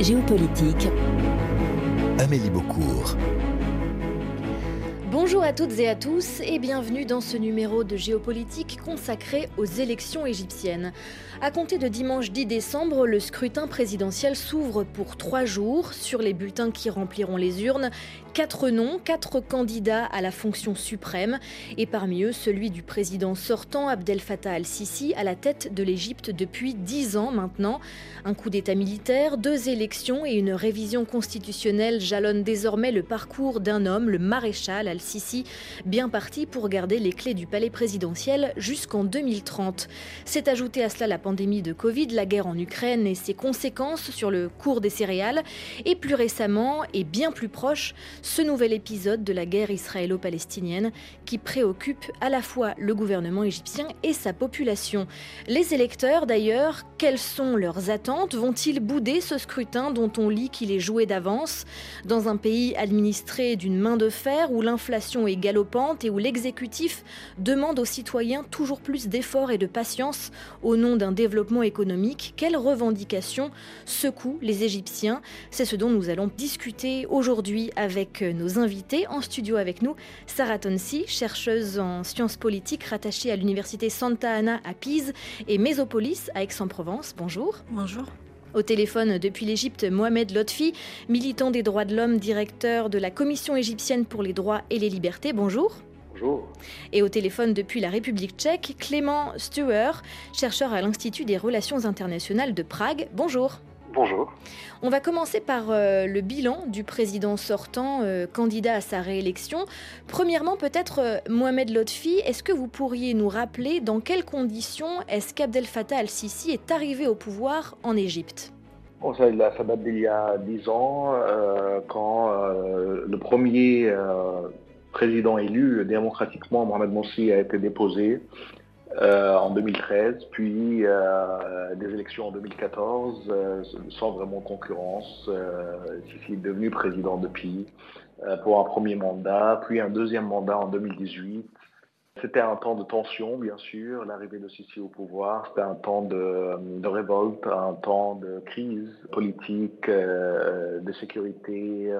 Géopolitique. Amélie Beaucourt. Bonjour à toutes et à tous et bienvenue dans ce numéro de Géopolitique consacré aux élections égyptiennes. À compter de dimanche 10 décembre, le scrutin présidentiel s'ouvre pour trois jours. Sur les bulletins qui rempliront les urnes, quatre noms, quatre candidats à la fonction suprême, et parmi eux celui du président sortant Abdel Fattah al-Sisi à la tête de l'Égypte depuis dix ans maintenant. Un coup d'État militaire, deux élections et une révision constitutionnelle jalonnent désormais le parcours d'un homme, le maréchal al-Sisi, bien parti pour garder les clés du palais présidentiel jusqu'en 2030. C'est ajouté à cela la pandémie de Covid, la guerre en Ukraine et ses conséquences sur le cours des céréales, et plus récemment et bien plus proche, ce nouvel épisode de la guerre israélo-palestinienne qui préoccupe à la fois le gouvernement égyptien et sa population. Les électeurs, d'ailleurs, quelles sont leurs attentes? Vont-ils bouder ce scrutin dont on lit qu'il est joué d'avance? Dans un pays administré d'une main de fer où l'inflation est galopante et où l'exécutif demande aux citoyens toujours plus d'efforts et de patience au nom d'un développement économique, quelles revendications secouent les Égyptiens? C'est ce dont nous allons discuter aujourd'hui avec nos invités. En studio avec nous, Sarah Tonsi, chercheuse en sciences politiques rattachée à l'université Santa Ana à Pise et Mésopolis à Aix-en-Provence. Bonjour. Bonjour. Au téléphone depuis l'Égypte, Mohamed Lotfi, militant des droits de l'homme, directeur de la Commission égyptienne pour les droits et les libertés. Bonjour. Bonjour. Et au téléphone depuis la République tchèque, Clément Stuer, chercheur à l'Institut des relations internationales de Prague. Bonjour. Bonjour. On va commencer par euh, le bilan du président sortant, euh, candidat à sa réélection. Premièrement, peut-être euh, Mohamed Lotfi, est-ce que vous pourriez nous rappeler dans quelles conditions est-ce qu'Abdel Fattah al-Sisi est arrivé au pouvoir en Égypte? Bon, ça, ça, date d'il y a dix ans, quand le premier président élu démocratiquement, Mohamed Morsi, a été déposé euh, en 2013, puis euh, des élections en 2014, euh, sans vraiment concurrence. Sisi est devenu président depuis pour un premier mandat, puis un deuxième mandat en 2018. C'était un temps de tension, bien sûr, l'arrivée de Sisi au pouvoir. C'était un temps de, révolte, un temps de crise politique, de sécurité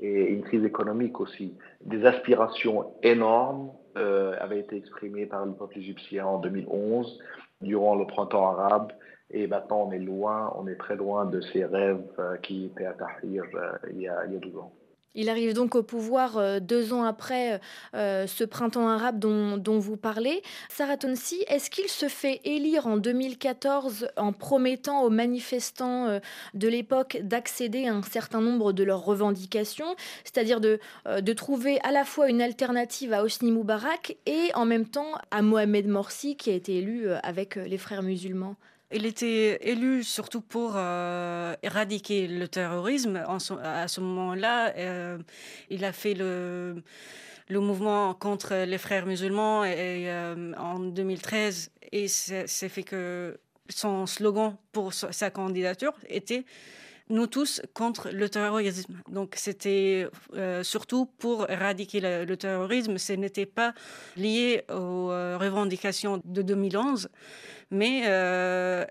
et une crise économique aussi. Des aspirations énormes euh, avait été exprimé par le peuple égyptien en 2011, durant le printemps arabe. Et maintenant, on est loin, on est très loin de ces rêves euh, qui étaient à Tahrir euh, il, y a, il y a 12 ans. Il arrive donc au pouvoir euh, deux ans après euh, ce printemps arabe dont, vous parlez. Sarah Tonsi, est-ce qu'il se fait élire en 2014 en promettant aux manifestants euh, de l'époque d'accéder à un certain nombre de leurs revendications, c'est-à-dire de, de trouver à la fois une alternative à Hosni Moubarak et en même temps à Mohamed Morsi qui a été élu avec les frères musulmans? Il était élu surtout pour euh, éradiquer le terrorisme. à ce moment-là, euh, il a fait le, le, mouvement contre les frères musulmans euh, en 2013 et c'est fait que son slogan pour sa candidature était nous tous contre le terrorisme. Donc c'était surtout pour éradiquer le, terrorisme. Ce n'était pas lié aux revendications de 2011 mais euh,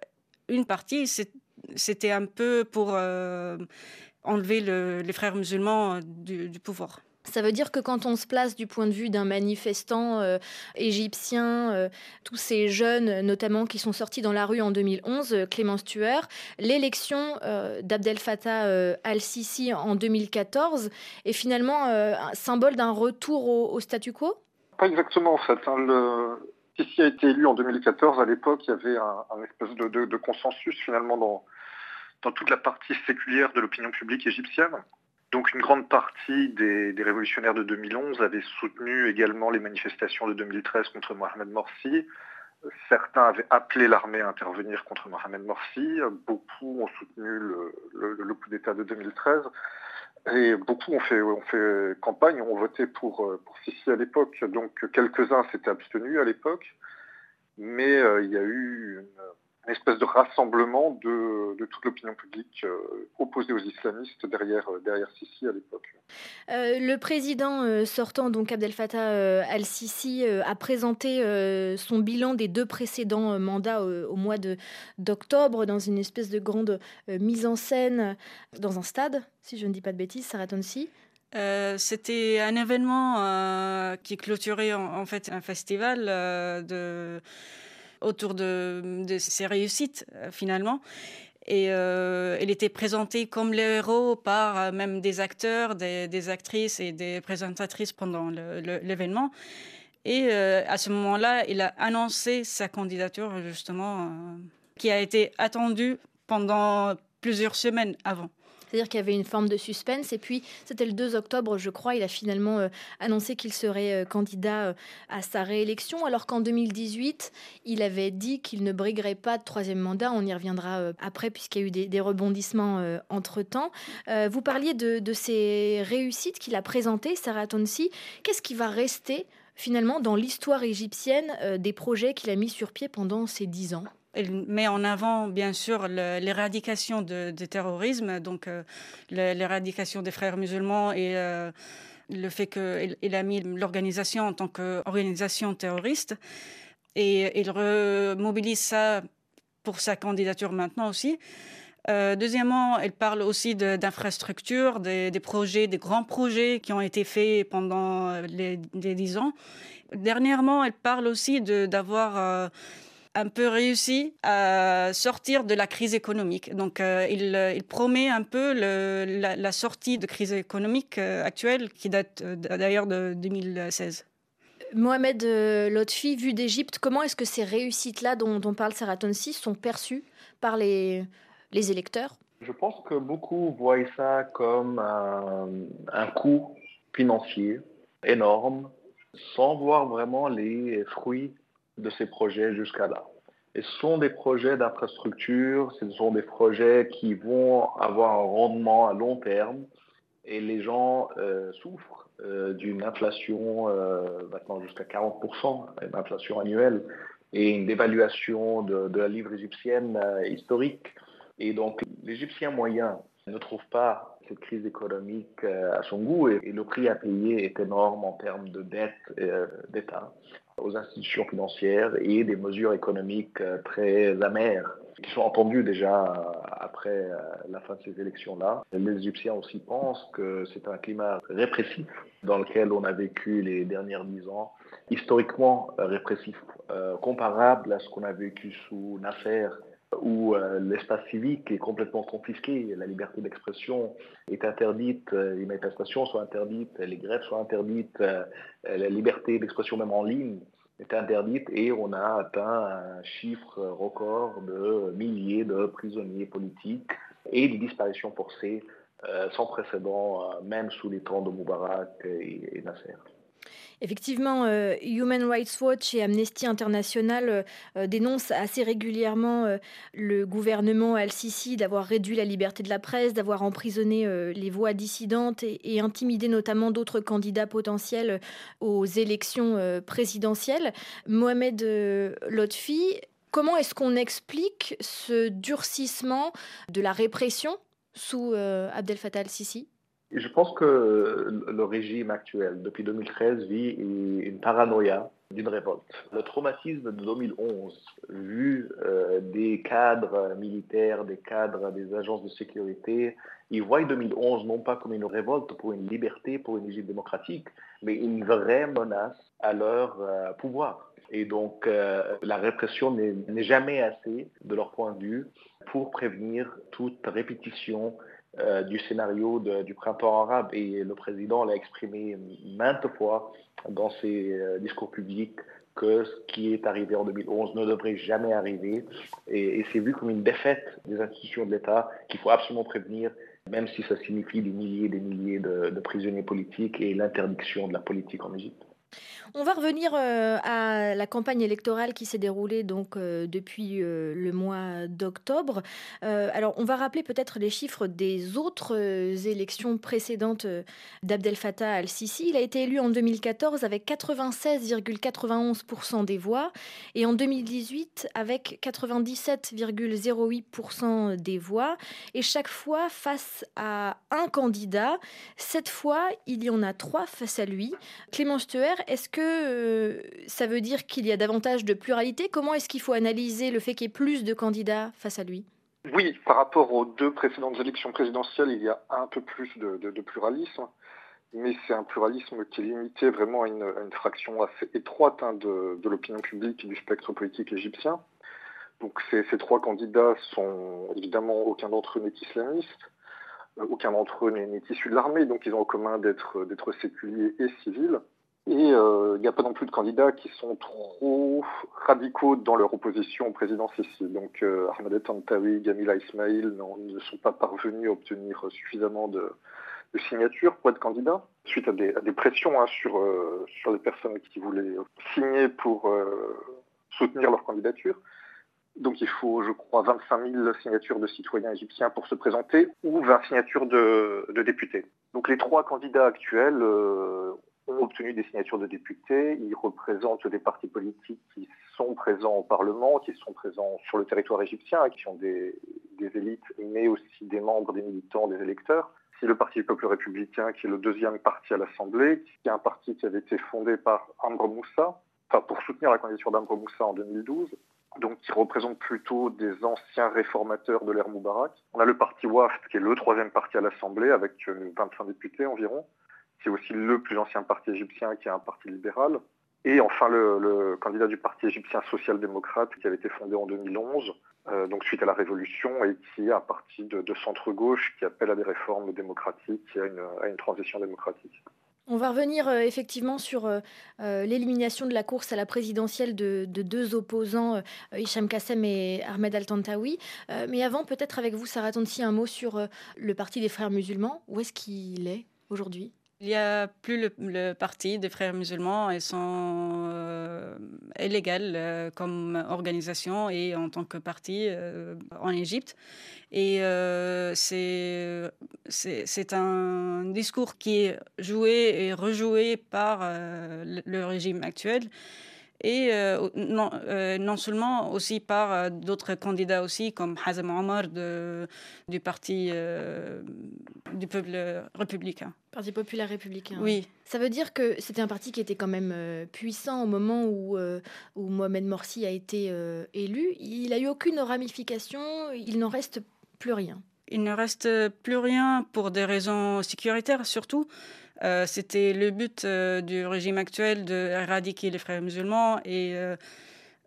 une partie, c'était un peu pour euh, enlever les frères musulmans euh, du, pouvoir. Ça veut dire que quand on se place du point de vue d'un manifestant égyptien, tous ces jeunes notamment qui sont sortis dans la rue en 2011, Clément Stuer, l'élection d'Abdel Fattah al-Sisi en 2014 est finalement un symbole d'un retour au, statu quo? Pas exactement en fait. Hein. Sisi a été élu en 2014, à l'époque, il y avait un, espèce de, consensus finalement dans, dans toute la partie séculière de l'opinion publique égyptienne. Donc une grande partie des, révolutionnaires de 2011 avaient soutenu également les manifestations de 2013 contre Mohamed Morsi. Certains avaient appelé l'armée à intervenir contre Mohamed Morsi. Beaucoup ont soutenu le, coup d'État de 2013. Et beaucoup ont fait, campagne, ont voté pour, pour Sisi à l'époque. Donc quelques-uns s'étaient abstenus à l'époque. Mais euh, il y a eu une espèce de rassemblement de, toute l'opinion publique euh, opposée aux islamistes derrière, euh, derrière Sisi à l'époque. Euh, le président sortant, donc Abdel Fattah al-Sisi, a présenté son bilan des deux précédents mandats au, mois d'octobre dans une espèce de grande mise en scène dans un stade, si je ne dis pas de bêtises, Saratonsi. C'était un événement qui clôturait en, fait un festival de autour de, ses réussites euh, finalement. Et euh, elle était présentée comme le héros par euh, même des acteurs, des, actrices et des présentatrices pendant l'événement. Et à ce moment-là, il a annoncé sa candidature, justement, qui a été attendue pendant plusieurs semaines avant. C'est-à-dire qu'il y avait une forme de suspense. Et puis, c'était le 2 octobre, je crois, il a finalement euh, annoncé qu'il serait euh, candidat euh, à sa réélection, alors qu'en 2018, il avait dit qu'il ne briguerait pas de troisième mandat. On y reviendra après, puisqu'il y a eu des, rebondissements entre-temps. vous parliez de, de ces réussites qu'il a présentées, Sarah Tonsi. Qu'est-ce qui va rester finalement dans l'histoire égyptienne des projets qu'il a mis sur pied pendant ces dix ans? Elle met en avant, bien sûr, l'éradication du terrorisme, donc euh, l'éradication des frères musulmans et euh, le fait qu'il a mis l'organisation en tant qu'organisation terroriste. Et il remobilise ça pour sa candidature maintenant aussi. Euh, deuxièmement, elle parle aussi d'infrastructures, des, projets, des grands projets qui ont été faits pendant les, dix ans. Dernièrement, elle parle aussi d'avoir un peu réussi à sortir de la crise économique. Donc, euh, il, promet un peu la, sortie de crise économique euh, actuelle, qui date euh, d'ailleurs de 2016. Mohamed Lotfi, vu d'Égypte, comment est-ce que ces réussites-là dont, dont parle Saraton 6 sont perçues par les, les électeurs? Je pense que beaucoup voient ça comme un, un coût financier énorme, sans voir vraiment les fruits de ces projets jusqu'à là. Et ce sont des projets d'infrastructure, ce sont des projets qui vont avoir un rendement à long terme et les gens euh, souffrent euh, d'une inflation euh, maintenant jusqu'à 40%, une inflation annuelle et une dévaluation de, de la livre égyptienne historique. Et donc l'Égyptien moyen ne trouve pas cette crise économique à son goût et, le prix à payer est énorme en termes de dette d'État aux institutions financières et des mesures économiques euh, très amères qui sont entendues déjà euh, après euh, la fin de ces élections-là. Les Égyptiens aussi pensent que c'est un climat répressif dans lequel on a vécu les dernières dix ans, historiquement répressif, comparable à ce qu'on a vécu sous Nasser où euh, l'espace civique est complètement confisqué, la liberté d'expression est interdite, euh, les manifestations sont interdites, les grèves sont interdites, euh, la liberté d'expression même en ligne est interdite et on a atteint un chiffre record de milliers de prisonniers politiques et de disparitions forcées sans précédent, même sous les temps de Moubarak et Nasser. Effectivement, euh, Human Rights Watch et Amnesty International euh, euh, dénoncent assez régulièrement le gouvernement Al-Sisi d'avoir réduit la liberté de la presse, d'avoir emprisonné les voix dissidentes et, intimidé notamment d'autres candidats potentiels aux élections présidentielles. Mohamed Lotfi, comment est-ce qu'on explique ce durcissement de la répression sous Abdel Fattah al-Sisi? Je pense que le régime actuel, depuis 2013, vit une paranoïa d'une révolte. Le traumatisme de 2011, vu euh, des cadres militaires, des cadres des agences de sécurité, ils voient 2011 non pas comme une révolte pour une liberté, pour une Égypte démocratique, mais une vraie menace à leur euh, pouvoir. Et donc, euh, la répression n'est jamais assez, de leur point de vue, pour prévenir toute répétition euh, du scénario du printemps arabe et le président l'a exprimé maintes fois dans ses euh, discours publics que ce qui est arrivé en 2011 ne devrait jamais arriver et, c'est vu comme une défaite des institutions de l'État qu'il faut absolument prévenir même si ça signifie des milliers et des milliers de prisonniers politiques et l'interdiction de la politique en Égypte. On va revenir euh, à la campagne électorale qui s'est déroulée donc euh, depuis euh, le mois d'octobre. alors, on va rappeler peut-être les chiffres des autres élections précédentes d'Abdel Fattah al-Sisi. Il a été élu en 2014 avec 96,91% des voix et en 2018 avec 97,08% des voix. Et chaque fois face à un candidat, cette fois, il y en a trois face à lui. Clément est-ce que euh, ça veut dire qu'il y a davantage de pluralité? Comment est-ce qu'il faut analyser le fait qu'il y ait plus de candidats face à lui? Oui, par rapport aux deux précédentes élections présidentielles, il y a un peu plus de, pluralisme, mais c'est un pluralisme qui est limité vraiment à une, fraction assez étroite hein, de, l'opinion publique et du spectre politique égyptien. Donc ces, trois candidats sont évidemment aucun d'entre eux n'est islamiste, euh, aucun d'entre eux n'est issu de l'armée, donc ils ont en commun d'être séculiers et civils. Et euh, il n'y a pas non plus de candidats qui sont trop radicaux dans leur opposition au président Sisi. Donc euh, Ahmed Tantawi, Gamila Ismail ne sont pas parvenus à obtenir suffisamment de, signatures pour être candidats, suite à des, pressions hein, sur, euh, sur les personnes qui voulaient signer pour soutenir leur candidature. Donc il faut, je crois, 25 000 signatures de citoyens égyptiens pour se présenter ou 20 signatures de députés. Donc les trois candidats actuels ont obtenu des signatures de députés. Ils représentent des partis politiques qui sont présents au Parlement, qui sont présents sur le territoire égyptien, qui ont des, élites, mais aussi des membres, des militants, des électeurs. C'est le Parti du peuple républicain, qui est le deuxième parti à l'Assemblée, qui est un parti qui avait été fondé par Amr Moussa, enfin pour soutenir la candidature d'Amr Moussa en 2012 donc qui représente plutôt des anciens réformateurs de l'ère Moubarak. On a le parti WAFT, qui est le troisième parti à l'Assemblée, avec 25 euh, députés environ qui est aussi le plus ancien parti égyptien, qui est un parti libéral. Et enfin, le, candidat du parti égyptien social-démocrate, qui avait été fondé en 2011, euh, donc suite à la révolution, et qui est un parti de, centre-gauche qui appelle à des réformes démocratiques et à une, transition démocratique. On va revenir euh, effectivement sur euh, l'élimination de la course à la présidentielle de, deux opposants, Hicham Kassem et Ahmed Al-Tantawi. mais avant, peut-être avec vous, Sarah Tonsi, un mot sur le Parti des frères musulmans. Où est-ce qu'il est aujourd'hui? Il n'y a plus le, parti des frères musulmans. Ils sont euh, euh, comme organisation et en tant que parti euh, en Égypte. Et euh, c'est un discours qui est joué et rejoué par le régime actuel et euh, non, euh, non, seulement aussi par euh, d'autres candidats aussi comme Hazem Omar de, du parti du peuple républicain. Parti populaire républicain. Oui. Ça veut dire que c'était un parti qui était quand même puissant au moment où, où Mohamed Morsi a été élu. Il n'a eu aucune ramification, il n'en reste plus rien. Il ne reste plus rien pour des raisons sécuritaires surtout. Euh, c'était le but euh, du régime actuel d'éradiquer les frères musulmans et euh,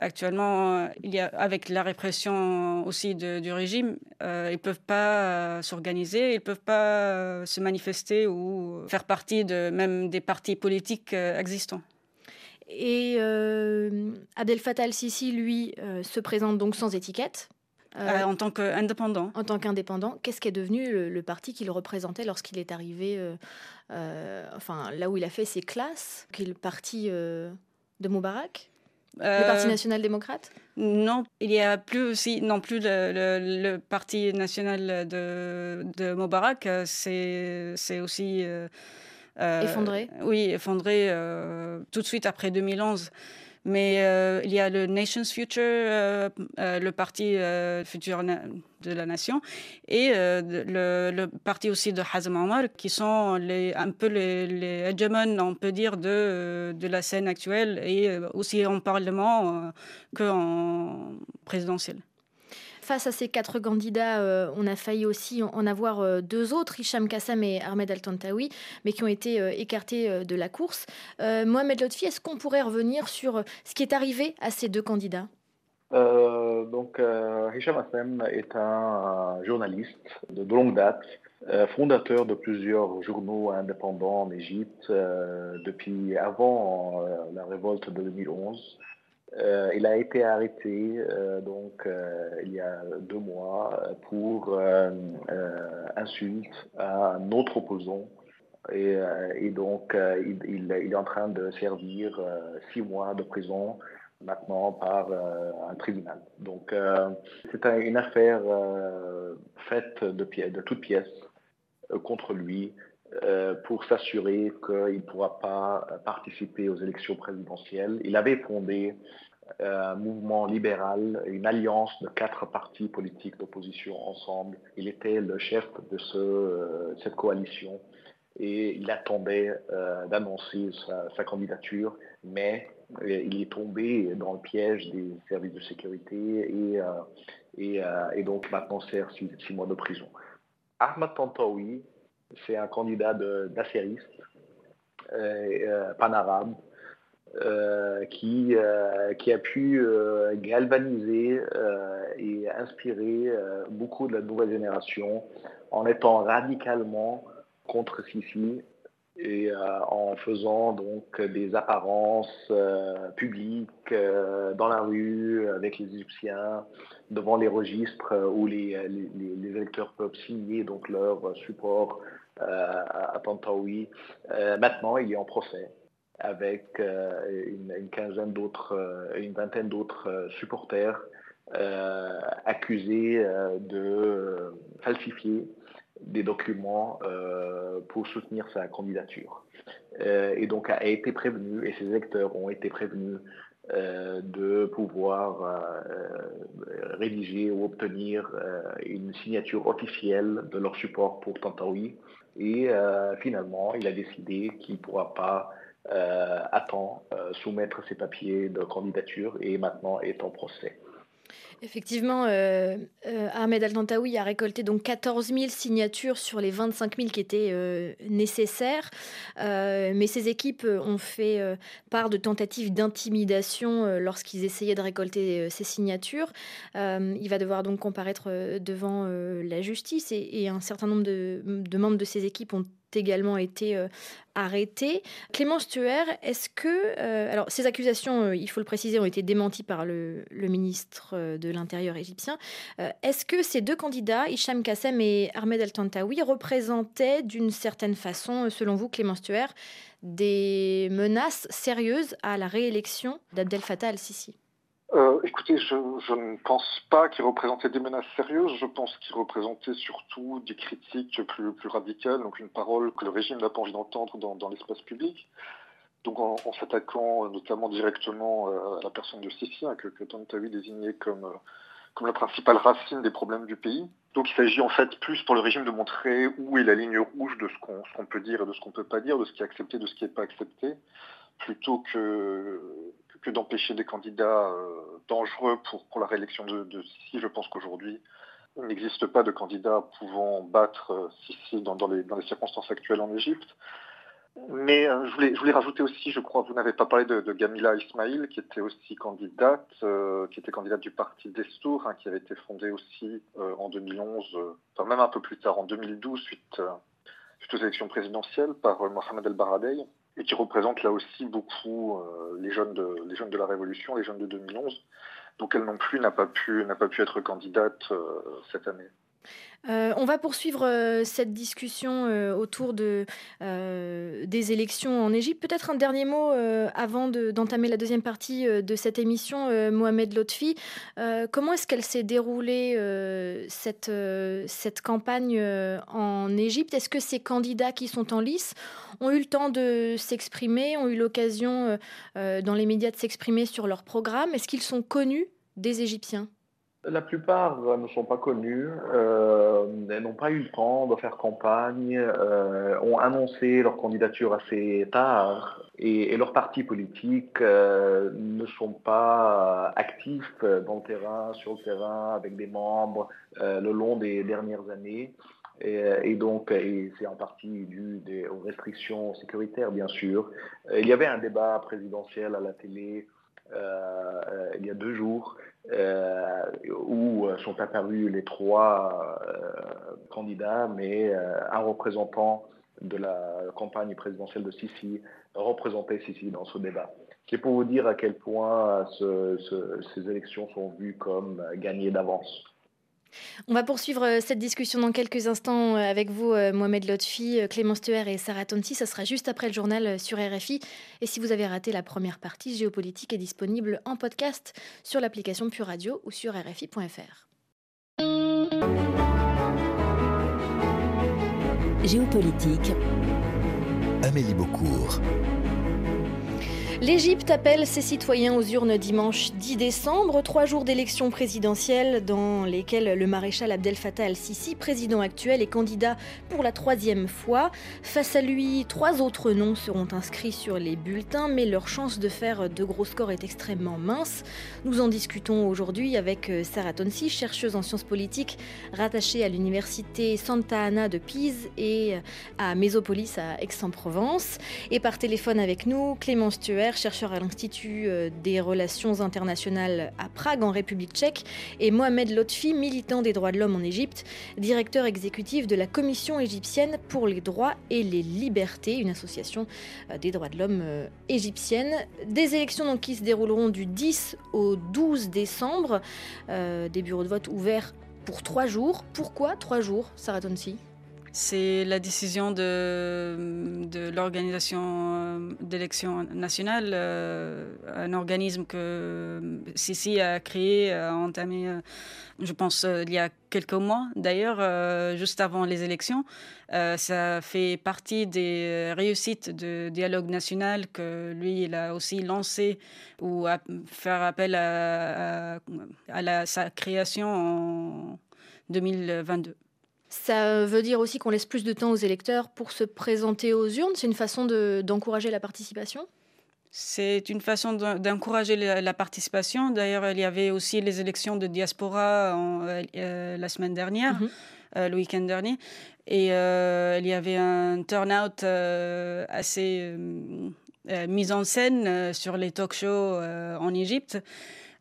actuellement, il y a, avec la répression aussi du régime, ils ne peuvent pas s'organiser, ils ne peuvent pas se manifester ou faire partie de même des partis politiques existants. Et Abdel Fattah al-Sisi, lui, se présente donc sans étiquette. Euh, en tant qu'indépendant. En tant qu'indépendant, qu'est-ce qui est devenu le, parti qu'il représentait lorsqu'il est arrivé, euh, euh, enfin là où il a fait ses classes, qui est le parti de Moubarak le Parti national démocrate? Non, il n'y a plus aussi non plus le, Parti national de, de Moubarak. C'est aussi effondré. Oui, effondré tout de suite après 2011. Mais euh, il y a le Nation's Future, euh, euh, le parti futur de la nation, et le, parti aussi de Hazem Omar, qui sont un peu les, les on peut dire, de, de la scène actuelle, et aussi en parlement qu'en présidentiel. Face à ces quatre candidats, euh, on a failli aussi en avoir euh, deux autres, Hicham Kassam et Ahmed Al-Tantawi, mais qui ont été euh, écartés de la course. Mohamed Lotfi, est-ce qu'on pourrait revenir sur ce qui est arrivé à ces deux candidats? Donc, Hicham Kassam est un journaliste de, longue date, fondateur de plusieurs journaux indépendants en Égypte depuis avant la révolte de 2011. Euh, il a été arrêté euh, donc euh, il y a deux mois pour insulte à un autre opposant Et, donc, il, est en train de servir six mois de prison maintenant par un tribunal. Donc, c'est une affaire faite de, de toutes pièces contre lui pour s'assurer qu'il ne pourra pas participer aux élections présidentielles. Il avait fondé un mouvement libéral, une alliance de quatre partis politiques d'opposition ensemble. Il était le chef de euh, cette coalition et il attendait euh, d'annoncer sa, candidature, mais euh, il est tombé dans le piège des services de sécurité et, et, donc maintenant sert six, mois de prison. Ahmad Tantawi, c'est un candidat d'affairiste, pan-arabe, euh, qui, euh, qui a pu euh, galvaniser et inspirer beaucoup de la nouvelle génération en étant radicalement contre Sisi et en faisant donc des apparences publiques dans la rue avec les Égyptiens devant les registres où les, les, électeurs peuvent signer donc leur support à Tantawi. maintenant, il est en procès avec euh, une, quinzaine d'autres, euh, une vingtaine d'autres euh, supporters accusés de falsifier des documents pour soutenir sa candidature. et donc a été prévenu, et ses électeurs ont été prévenus de pouvoir rédiger ou obtenir une signature officielle de leur support pour Tantawi. Et finalement, il a décidé qu'il ne pourra pas euh, attend euh, soumettre ses papiers de candidature et maintenant est en procès. Effectivement, euh, Ahmed Al-Tantawi a récolté donc 14 000 signatures sur les 25 000 qui étaient nécessaires. mais ses équipes ont fait part de tentatives d'intimidation lorsqu'ils essayaient de récolter ces signatures. il va devoir donc comparaître devant la justice et, un certain nombre de, de membres de ses équipes ont également été euh, arrêté. Clément Stuer, est-ce que... Euh, alors, ces accusations, euh, il faut le préciser, ont été démenties par le, ministre de l'Intérieur égyptien. est-ce que ces deux candidats, Hicham Kassem et Ahmed El-Tantawi, représentaient d'une certaine façon, selon vous, Clément Stuer, des menaces sérieuses à la réélection d'Abdel Fattah al-Sisi? Euh, écoutez, je, ne pense pas qu'il représentait des menaces sérieuses. Je pense qu'il représentait surtout des critiques plus, radicales, donc une parole que le régime n'a pas envie d'entendre dans, l'espace public. Donc en, s'attaquant euh, notamment directement euh, à la personne de Sissi, hein, que, que Tantawi désignait comme, comme la principale racine des problèmes du pays. Donc il s'agit en fait plus pour le régime de montrer où est la ligne rouge de ce qu'on peut dire et de ce qu'on ne peut pas dire, de ce qui est accepté, de ce qui n'est pas accepté, plutôt que que d'empêcher des candidats euh, dangereux pour, pour la réélection de, de Sisi. Je pense qu'aujourd'hui, il n'existe pas de candidat pouvant battre euh, Sisi dans, les, dans les circonstances actuelles en Égypte. Mais euh, je, voulais, je, voulais, rajouter aussi, je crois, vous n'avez pas parlé de, Gamila Ismail, qui était aussi candidate, qui était candidate du parti Destour, hein, qui avait été fondé aussi en 2011, enfin même un peu plus tard, en 2012, suite, suite aux élections présidentielles, par Mohamed El Baradei et qui représente là aussi beaucoup euh, les, jeunes de, la Révolution, les jeunes de 2011. Donc elle non plus n'a pas pu, n'a pas pu être candidate euh, cette année. Euh, on va poursuivre euh, cette discussion euh, autour de, des élections en Égypte. Peut-être un dernier mot avant d'entamer la deuxième partie de cette émission, Mohamed Lotfi. comment est-ce qu'elle s'est déroulée, cette, cette campagne en Égypte? Est-ce que ces candidats qui sont en lice ont eu le temps de s'exprimer, ont eu l'occasion dans les médias de s'exprimer sur leur programme? Est-ce qu'ils sont connus des Égyptiens? La plupart ne sont pas connus, euh, n'ont pas eu le temps de faire campagne, euh, ont annoncé leur candidature assez tard et, leurs partis politiques euh, ne sont pas actifs dans le terrain, sur le terrain, avec des membres le long des dernières années. Et, donc, c'est en partie dû aux restrictions sécuritaires, bien sûr. Il y avait un débat présidentiel à la télé il y a deux jours euh, où euh, sont apparus les trois euh, candidats, mais un représentant de la campagne présidentielle de Sisi représentait Sisi dans ce débat. C'est pour vous dire à quel point ces élections sont vues comme gagnées d'avance. On va poursuivre euh, cette discussion dans quelques instants euh, avec vous, euh, Mohamed Lotfi, Clémence Tuer et Sarah Tonsi. Ça sera juste après le journal sur RFI. Et si vous avez raté la première partie, Géopolitique est disponible en podcast sur l'application Pure Radio ou sur RFI.fr. Géopolitique. Amélie Beaucourt. L'Égypte appelle ses citoyens aux urnes dimanche 10 décembre, trois jours d'élections présidentielles dans lesquelles le maréchal Abdel Fattah al-Sisi, président actuel, est candidat pour la troisième fois. Face à lui, trois autres noms seront inscrits sur les bulletins, mais leur chance de faire de gros scores est extrêmement mince. Nous en discutons aujourd'hui avec euh, Sarah Tonsi, chercheuse en sciences politiques rattachée à l'université Santa Ana de Pise et à Mésopolis à Aix-en-Provence. Et par téléphone avec nous, Clémence Chercheur à l'Institut euh, des relations internationales à Prague, en République tchèque, et Mohamed Lotfi, militant des droits de l'homme en Égypte, directeur exécutif de la Commission égyptienne pour les droits et les libertés, une association euh, des droits de l'homme euh, égyptienne. Des élections qui se dérouleront du 10 au 12 décembre, des bureaux de vote ouverts pour trois jours. Pourquoi trois jours, Sarah Tonsi? C'est la décision de, l'organisation euh, d'élection nationale, euh, un organisme que Sisi a créé, a entamé, euh, je pense, il y a quelques mois d'ailleurs, juste avant les élections. ça fait partie des réussites de dialogue national que lui, il a aussi lancé ou à faire appel à, sa création en 2022. Ça veut dire aussi qu'on laisse plus de temps aux électeurs pour se présenter aux urnes. C'est une façon d'encourager la participation? C'est une façon d'encourager la, participation. D'ailleurs, il y avait aussi les élections de diaspora euh, euh, la semaine dernière, mhm. euh, le week-end dernier. Et il y avait un turnout assez mis en scène sur les talk shows en Égypte.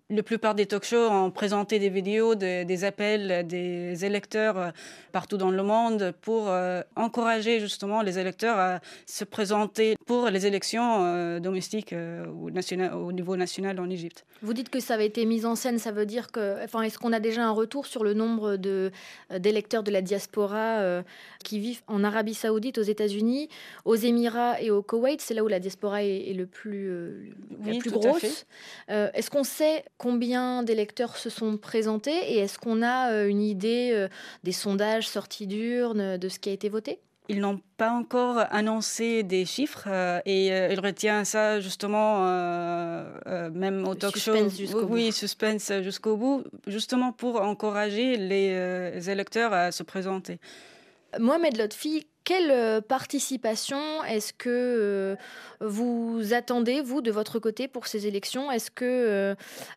La plupart des talk shows ont présenté des vidéos, des appels des électeurs euh, partout dans le monde pour euh, encourager justement les électeurs à se présenter pour les élections euh, domestiques ou au niveau national en Égypte. Vous dites que ça avait été mis en scène, ça veut dire que, enfin, est-ce qu'on a déjà un retour sur le nombre de d'électeurs de la diaspora qui vivent en Arabie Saoudite, aux États-Unis, aux Émirats et au Koweït? C'est là où la diaspora est, le plus, la plus grosse. est-ce qu'on sait combien d'électeurs se sont présentés et est-ce qu'on a euh, une idée euh, des sondages sortis d'urnes, de ce qui a été voté? Ils n'ont pas encore annoncé des chiffres euh, et ils retiennent ça justement même au talk show. oui, suspense jusqu'au bout, justement pour encourager les électeurs à se présenter. Mohamed Lotfi, quelle euh, participation est-ce que euh, vous attendez, vous, de votre côté, pour ces élections? Est-ce que,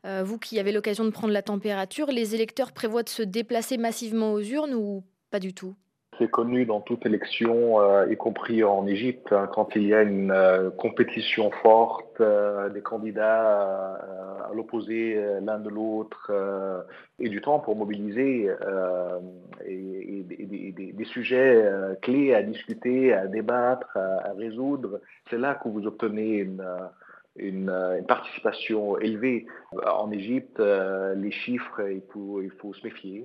euh, vous qui avez l'occasion de prendre la température, les électeurs prévoient de se déplacer massivement aux urnes ou pas du tout? Connu dans toute élection, euh, y compris en Égypte, hein, quand il y a une euh, compétition forte, euh, des candidats à l'opposé l'un de l'autre, et du temps pour mobiliser et, des, sujets clés à discuter, à débattre, à, résoudre. C'est là que vous obtenez une, une, participation élevée. En Égypte, les chiffres, il faut, il faut se méfier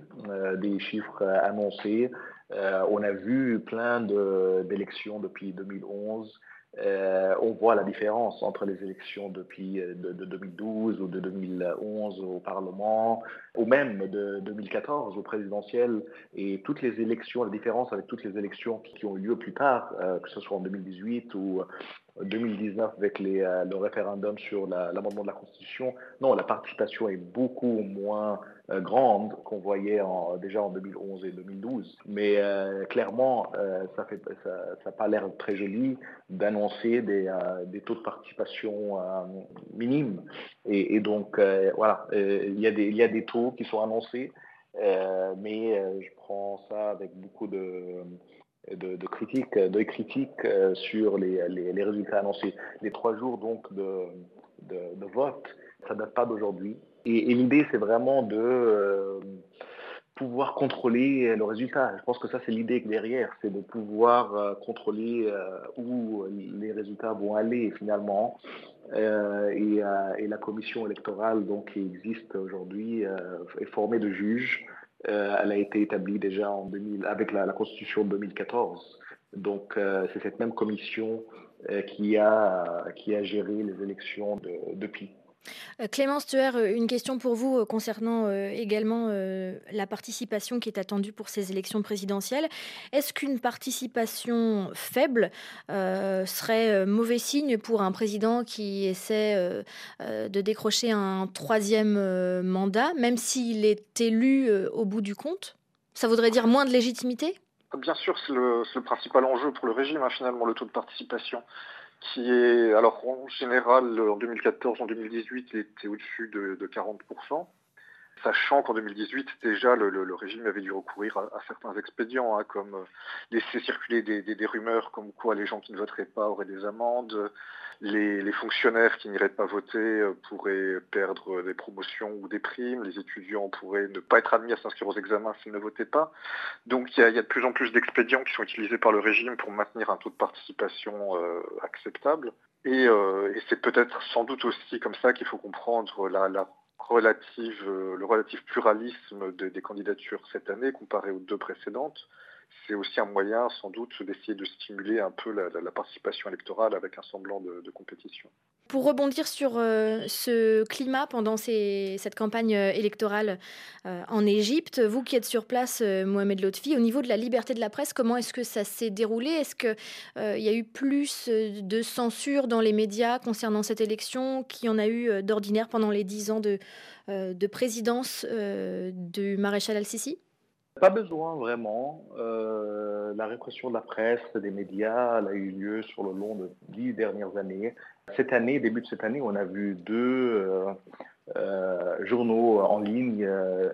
des chiffres annoncés. Euh, on a vu plein d'élections depuis 2011. Euh, on voit la différence entre les élections depuis euh, de, 2012 ou de 2011 au Parlement, ou même de 2014 au présidentiel, et toutes les élections, la différence avec toutes les élections qui, ont eu lieu plus tard, que ce soit en 2018 ou 2019 avec le référendum sur l'amendement de la Constitution, non, la participation est beaucoup moins euh, grande qu'on voyait déjà en 2011 et 2012. Mais euh, clairement, euh, ça n'a pas l'air très joli d'annoncer des, taux de participation minimes. Et, donc, voilà, il y a des taux qui sont annoncés, mais je prends ça avec beaucoup de... De, critiques, de critiques sur les, les, résultats annoncés. Les trois jours donc de, de, vote, ça date pas d'aujourd'hui. Et, l'idée, c'est vraiment de euh, pouvoir contrôler le résultat. Je pense que ça, c'est l'idée derrière, c'est de pouvoir euh, contrôler euh, où les résultats vont aller finalement. Et, et, la commission électorale donc, qui existe aujourd'hui est formée de juges elle a été établie déjà en 2000, avec la, Constitution de 2014. Donc c'est cette même commission qui, a, qui a géré les élections depuis. Euh, Clémence Tuer, euh, une question pour vous euh, concernant également la participation qui est attendue pour ces élections présidentielles. Est-ce qu'une participation faible serait mauvais signe pour un président qui essaie de décrocher un troisième mandat, même s'il est élu au bout du compte? Ça voudrait dire moins de légitimité? Bien sûr, c'est le, principal enjeu pour le régime, hein, finalement, le taux de participation qui est, alors en général, en 2014, en 2018, il était au-dessus de, 40%, sachant qu'en 2018, déjà, le, régime avait dû recourir à, certains expédients, hein, comme laisser circuler des, rumeurs comme quoi les gens qui ne voteraient pas auraient des amendes, les, fonctionnaires qui n'iraient pas voter euh, pourraient perdre des promotions ou des primes, les étudiants pourraient ne pas être admis à s'inscrire aux examens s'ils ne votaient pas. Donc il y, a, de plus en plus d'expédients qui sont utilisés par le régime pour maintenir un taux de participation euh, acceptable. Euh, et, c'est peut-être sans doute aussi comme ça qu'il faut comprendre le relatif pluralisme des candidatures cette année comparé aux deux précédentes c'est aussi un moyen sans doute d'essayer de stimuler un peu la, participation électorale avec un semblant de, compétition. Pour rebondir sur euh, ce climat pendant cette campagne euh, électorale euh, en Égypte, vous qui êtes sur place, Mohamed Lotfi, au niveau de la liberté de la presse, comment est-ce que ça s'est déroulé? Est-ce qu'il y a eu plus de censure dans les médias concernant cette élection qu'il y en a eu d'ordinaire pendant les dix ans de, de présidence du maréchal al-Sisi? Pas besoin vraiment. Euh, la répression de la presse, des médias, elle a eu lieu sur le long de dix dernières années. Cette année, début de cette année, on a vu deux euh, euh, journaux en ligne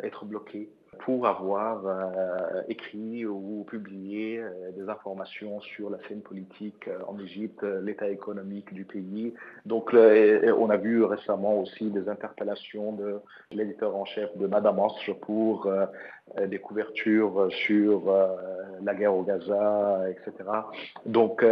être bloqués pour avoir euh, écrit ou publié euh, des informations sur la scène politique euh, en Égypte, l'état économique du pays. Donc, on a vu récemment aussi des interpellations de l'éditeur en chef de Madame Ostre pour des couvertures sur la guerre au Gaza, etc. Donc,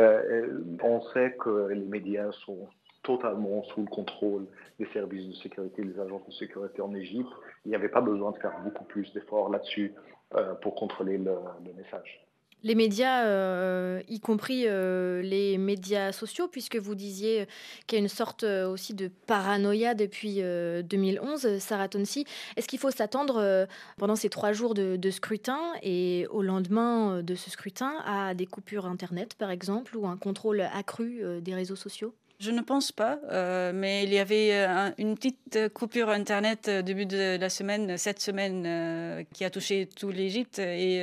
on sait que les médias sont totalement sous le contrôle des services de sécurité, des agences de sécurité en Égypte. Il n'y avait pas besoin de faire beaucoup plus d'efforts là-dessus euh, pour contrôler le, message. Les médias, euh, y compris euh, les médias sociaux, puisque vous disiez qu'il y a une sorte aussi de paranoïa depuis 2011, Sarah Tonsi. Est-ce qu'il faut s'attendre pendant ces trois jours de, de, scrutin et au lendemain de ce scrutin à des coupures Internet, par exemple, ou un contrôle accru des réseaux sociaux? Je ne pense pas, euh, mais il y avait euh, une petite coupure Internet au début de la semaine, cette semaine, euh, qui a touché tout l'Égypte. Et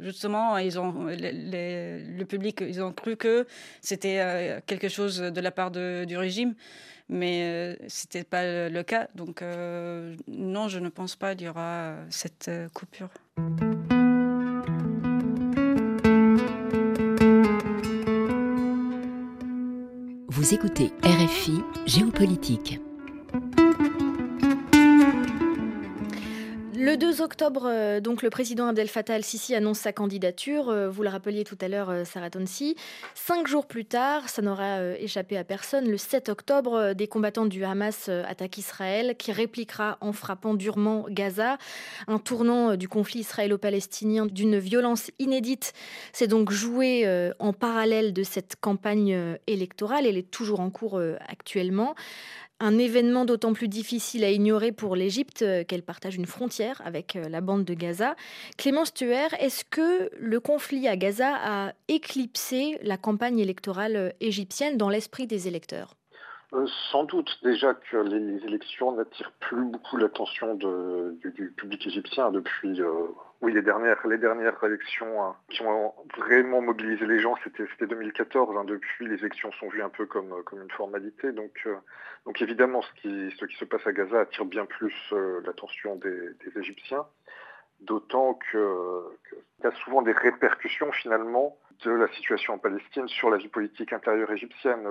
justement, le public, ils ont cru que c'était quelque chose de la part du régime, mais ce n'était pas le cas. Donc non, je ne pense pas qu'il y aura cette coupure. Vous écoutez RFI Géopolitique. Le 2 octobre, euh, donc le président Abdel Fattah al-Sisi annonce sa candidature. Euh, vous le rappeliez tout à l'heure, euh, Sarah Tonsi. Cinq jours plus tard, ça n'aura échappé à personne. Le 7 octobre, des combattants du Hamas attaquent Israël, qui répliquera en frappant durement Gaza. Un tournant du conflit israélo-palestinien d'une violence inédite s'est donc joué en parallèle de cette campagne électorale. Elle est toujours en cours actuellement. Un événement d'autant plus difficile à ignorer pour l'Égypte euh, qu'elle partage une frontière avec euh, la bande de Gaza. Clémence Tuer, est-ce que le conflit à Gaza a éclipsé la campagne électorale euh, égyptienne dans l'esprit des électeurs? Sans doute déjà que les, élections n'attirent plus beaucoup l'attention du, public égyptien depuis oui, les dernières, les dernières élections hein, qui ont vraiment mobilisé les gens, c'était 2014. Hein. depuis, les élections sont vues un peu comme, comme une formalité. Donc, euh, donc évidemment, ce qui, ce qui se passe à Gaza attire bien plus euh, l'attention des, Égyptiens. D'autant qu'il y a souvent des répercussions finalement de la situation en Palestine sur la vie politique intérieure égyptienne.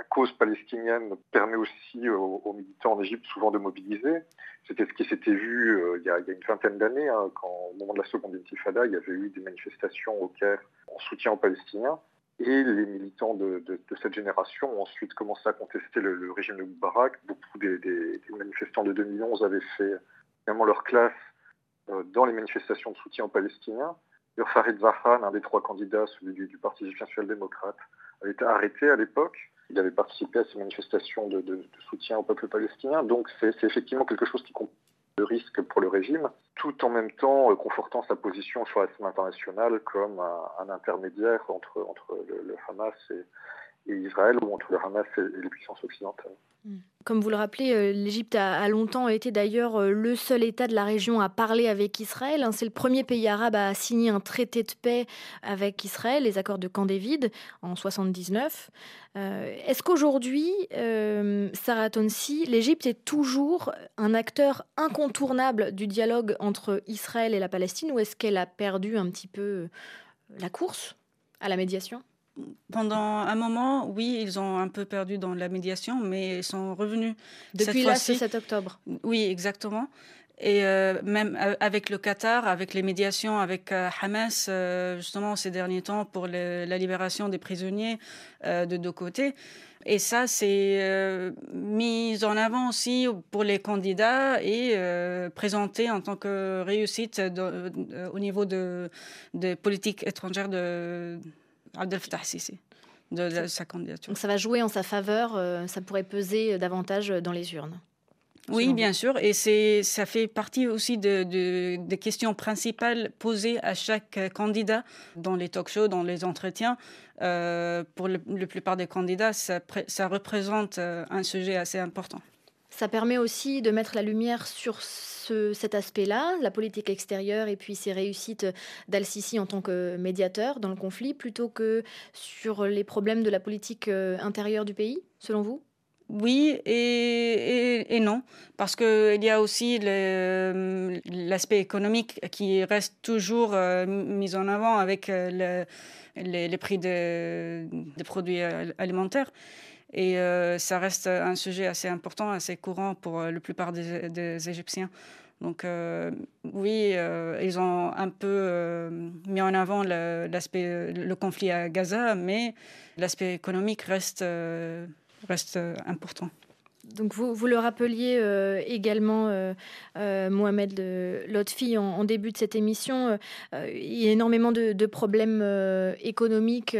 La cause palestinienne permet aussi aux, militants en Égypte souvent de mobiliser. C'était ce qui s'était vu euh, il, y a, une vingtaine d'années, hein, quand au moment de la seconde intifada, il y avait eu des manifestations au Caire en soutien aux Palestiniens. Et les militants de, cette génération ont ensuite commencé à contester le, régime de Moubarak. Beaucoup des, manifestants de 2011 avaient fait vraiment leur classe dans les manifestations de soutien aux Palestiniens. Farid Zahran, un des trois candidats, celui du, Parti égyptien social-démocrate, avait été arrêté à l'époque. Il avait participé à ces manifestations de, de soutien au peuple palestinien. Donc c'est effectivement quelque chose qui compte le risque pour le régime, tout en même temps euh, confortant sa position sur la scène internationale comme un, intermédiaire entre, entre le, Hamas et, Israël ou entre le Hamas et les puissances occidentales. Mm. Comme vous le rappelez, euh, l'Égypte a, longtemps été d'ailleurs euh, le seul État de la région à parler avec Israël. Hein. C'est le premier pays arabe à signer un traité de paix avec Israël, les accords de Camp David en 79. Euh, est-ce qu'aujourd'hui, Sarah Tonsi, l'Égypte est toujours un acteur incontournable du dialogue entre Israël et la Palestine ou est-ce qu'elle a perdu un petit peu la course à la médiation? Pendant un moment, oui, ils ont un peu perdu dans la médiation, mais ils sont revenus. Depuis là, ce 7 octobre. Oui, exactement. Et euh, même euh, avec le Qatar, avec les médiations avec euh, Hamas, justement, ces derniers temps, pour la libération des prisonniers de deux côtés. Et ça, c'est mis en avant aussi pour les candidats et présenté en tant que réussite au niveau de, de politique étrangère de, Abdel Fattah Sisi de, sa candidature. Donc ça va jouer en sa faveur, euh, ça pourrait peser davantage dans les urnes. Oui, bien sûr, et c'est ça fait partie aussi de, des questions principales posées à chaque candidat dans les talk-shows, dans les entretiens. Euh, pour la plupart des candidats, ça, ça représente euh, un sujet assez important. Ça permet aussi de mettre la lumière sur cet aspect-là, la politique extérieure et puis ses réussites d'Al-Sisi en tant que médiateur dans le conflit, plutôt que sur les problèmes de la politique euh, intérieure du pays, selon vous? Oui et, non, parce qu'il y a aussi euh, l'aspect économique qui reste toujours euh, mis en avant avec les, les, prix des produits alimentaires. Et euh, ça reste un sujet assez important, assez courant pour euh, la plupart des, Égyptiens. Donc euh, oui, ils ont un peu mis en avant l'aspect, le, conflit à Gaza, mais l'aspect économique reste, reste important. Donc vous, vous le rappeliez également, Mohamed Lotfi, en, en, début de cette émission, il y a énormément de problèmes économiques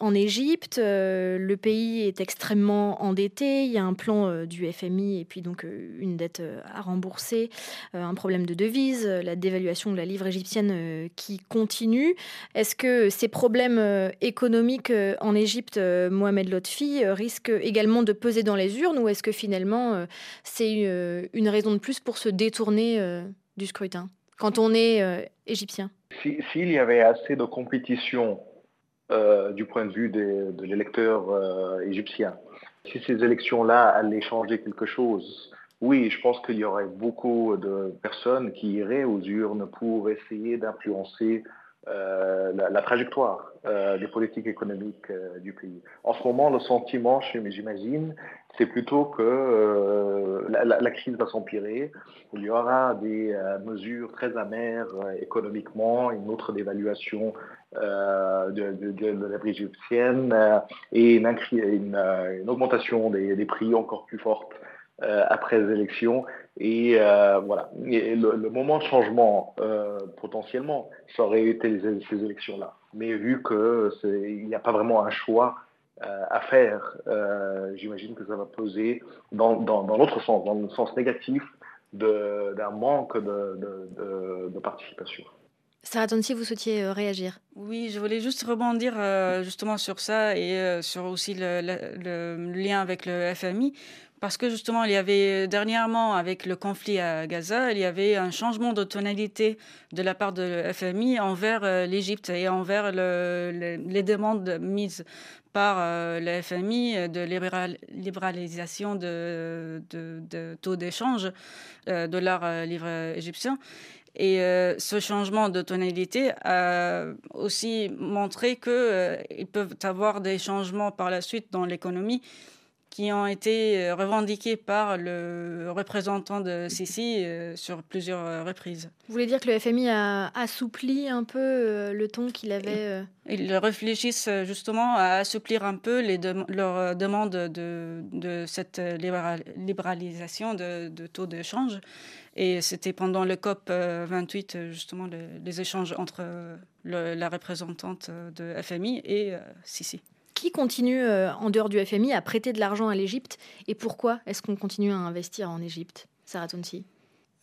en Égypte. Euh, le pays est extrêmement endetté. Il y a un plan euh, du FMI et puis donc euh, une dette à rembourser, un problème de devise, la dévaluation de la livre égyptienne qui continue. Est-ce que ces problèmes économiques en Égypte, Mohamed Lotfi, risquent également de peser dans les urnes ou est-ce que finalement c'est une raison de plus pour se détourner du scrutin quand on est égyptien? S'il y avait assez de compétition euh, du point de vue de l'électeur euh, égyptien. Si ces élections-là allaient changer quelque chose, oui, je pense qu'il y aurait beaucoup de personnes qui iraient aux urnes pour essayer d'influencer euh, la, trajectoire des politiques économiques du pays. En ce moment, le sentiment, j'imagine, c'est plutôt que la, crise va s'empirer. Il y aura des mesures très amères économiquement, une autre dévaluation euh, de, la prix égyptienne euh, et une, euh, augmentation des, des, prix encore plus forte après les élections. Et voilà, le, moment de changement potentiellement, ça aurait été ces élections-là. Mais vu qu'il n'y a pas vraiment un choix à faire, j'imagine que ça va peser dans, dans, dans l'autre sens, dans le sens négatif d'un manque de, de participation. Sarah si vous souhaitiez euh, réagir. Oui, je voulais juste rebondir euh, justement sur ça et euh, sur aussi le, lien avec le FMI. Parce que justement, il y avait dernièrement, avec le conflit à Gaza, il y avait un changement de tonalité de la part de FMI envers l'Égypte et envers les demandes mises par le FMI de libéralisation de, de taux d'échange dollar livre égyptien. Et euh, ce changement de tonalité a aussi montré qu'ils euh, peuvent avoir des changements par la suite dans l'économie qui ont été euh, revendiqués par le représentant de Sisi sur plusieurs reprises. Vous voulez dire que le FMI a assoupli un peu le ton qu'il avait Ils réfléchissent justement à assouplir un peu les leurs demandes de, de cette libéralisation de, de taux d'échange. Et c'était pendant le COP 28, justement, les, échanges entre la représentante de FMI et Sisi. Qui continue en dehors du FMI à prêter de l'argent à l'Égypte et pourquoi est-ce qu'on continue à investir en Égypte Sarah Tonsi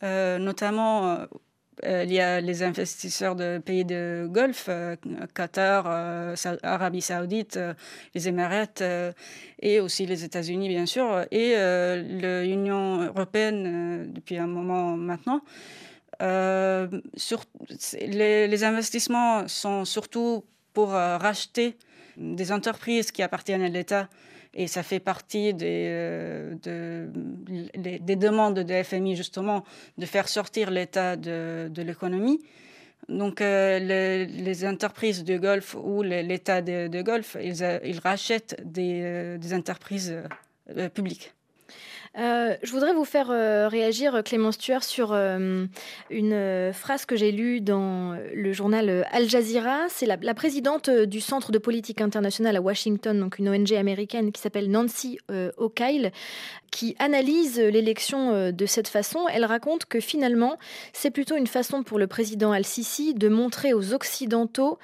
Notamment euh, il y a les investisseurs de pays de Golfe, euh, Qatar, euh, Arabie Saoudite, les Émirats et aussi les États-Unis, bien sûr, et l'Union européenne depuis un moment maintenant. Les, investissements sont surtout pour racheter des entreprises qui appartiennent à l'État et ça fait partie des, euh, des demandes de FMI, justement, de faire sortir l'État de, de l'économie. Donc, euh, les, entreprises de Golfe ou l'État de, de, Golfe, ils, euh, ils rachètent des, des entreprises publiques. Euh, je voudrais vous faire euh, réagir, Clément Stuart, sur euh, une phrase que j'ai lue dans le journal Al Jazeera. C'est la, présidente du Centre de politique internationale à Washington, donc une ONG américaine qui s'appelle Nancy O'Kyle, qui analyse l'élection de cette façon. Elle raconte que finalement, c'est plutôt une façon pour le président Al-Sisi de montrer aux Occidentaux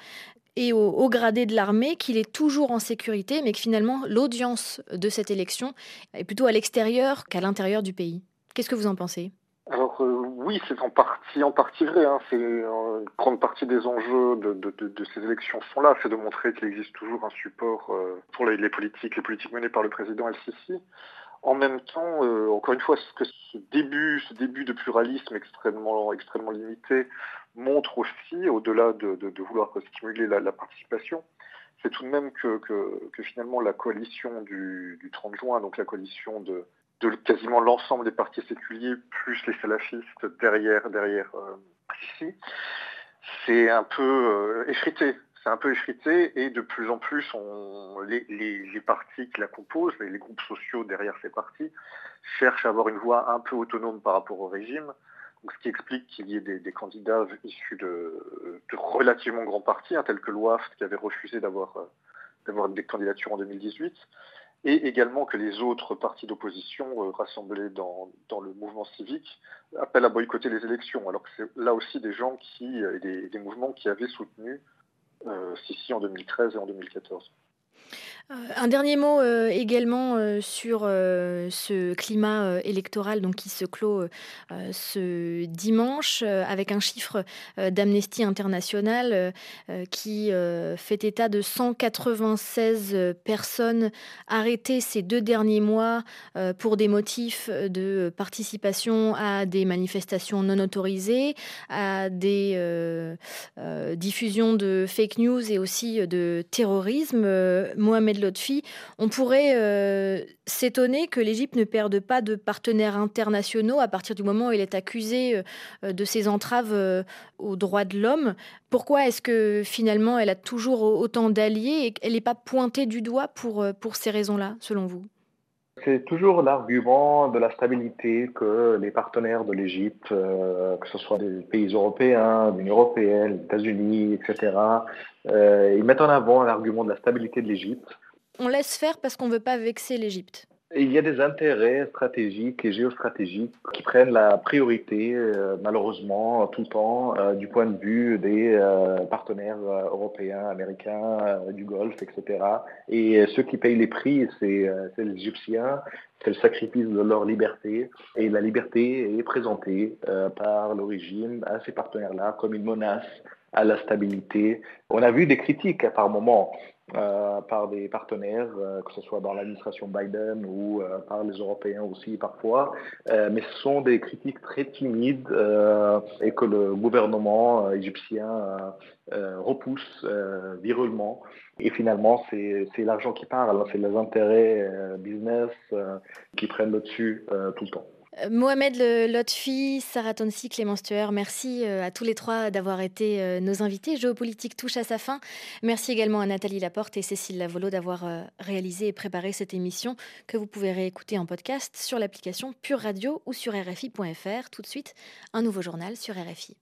et au gradé de l'armée qu'il est toujours en sécurité, mais que finalement l'audience de cette élection est plutôt à l'extérieur qu'à l'intérieur du pays. Qu'est-ce que vous en pensez? Alors euh, oui, c'est en partie, vrai. Hein. C'est euh, une grande partie des enjeux de, ces élections sont là, c'est de montrer qu'il existe toujours un support euh, pour les, les, politiques, les politiques menées par le président El-Sisi. En même temps, encore une fois, ce que ce début, ce début de pluralisme extrêmement, extrêmement limité montre aussi, au-delà de, vouloir stimuler la, participation, c'est tout de même que, finalement la coalition du, 30 juin, donc la coalition de, quasiment l'ensemble des partis séculiers, plus les salafistes derrière, derrière ici, euh, c'est un peu euh, effrité. C'est un peu effrité et de plus en plus, on, les, partis qui la composent, les, groupes sociaux derrière ces partis, cherchent à avoir une voix un peu autonome par rapport au régime. Ce qui explique qu'il y ait des, candidats issus de, relativement grands partis, hein, tels que l'OAFT qui avait refusé d'avoir euh, des candidatures en 2018, et également que les autres partis d'opposition euh, rassemblés dans, le mouvement civique appellent à boycotter les élections, alors que c'est là aussi des gens qui, euh, des, des mouvements qui avaient soutenu Sisi en 2013 et en 2014. Euh, un dernier mot euh, également euh, sur ce climat électoral donc, qui se clôt ce dimanche avec un chiffre d'Amnesty International qui fait état de 196 personnes arrêtées ces deux derniers mois pour des motifs de participation à des manifestations non autorisées, à des diffusions de fake news et aussi de terrorisme. De Lotfi, on pourrait euh, s'étonner que l'Égypte ne perde pas de partenaires internationaux à partir du moment où elle est accusée euh, de ses entraves euh, aux droits de l'homme. Pourquoi est-ce que finalement elle a toujours autant d'alliés et qu'elle n'est pas pointée du doigt pour, pour ces raisons-là, selon vous? C'est toujours l'argument de la stabilité que les partenaires de l'Égypte, que ce soit des pays européens, l'Union européenne, les États-Unis, etc., ils mettent en avant l'argument de la stabilité de l'Égypte on laisse faire parce qu'on ne veut pas vexer l'Égypte. Il y a des intérêts stratégiques et géostratégiques qui prennent la priorité, euh, malheureusement, tout le temps, euh, du point de vue des euh, partenaires européens, américains, du Golfe, etc. Et ceux qui payent les prix, c'est les Égyptiens, c'est le sacrifice de leur liberté. Et la liberté est présentée par le régime à ces partenaires-là comme une menace à la stabilité. On a vu des critiques par moments euh, par des partenaires, euh, que ce soit dans l'administration Biden ou euh, par les Européens aussi parfois, mais ce sont des critiques très timides et que le gouvernement égyptien repousse virulement. Et finalement, c'est l'argent qui parle, c'est les intérêts business qui prennent le dessus tout le temps. Mohamed Lotfi, Sarah Tonsi, Clément Stuer, merci euh, à tous les trois d'avoir été euh, nos invités. Géopolitique touche à sa fin. Merci également à Nathalie Laporte et Cécile Lavolo d'avoir euh, réalisé et préparé cette émission que vous pouvez réécouter en podcast sur l'application Pure Radio ou sur RFI.fr. Tout de suite, un nouveau journal sur RFI.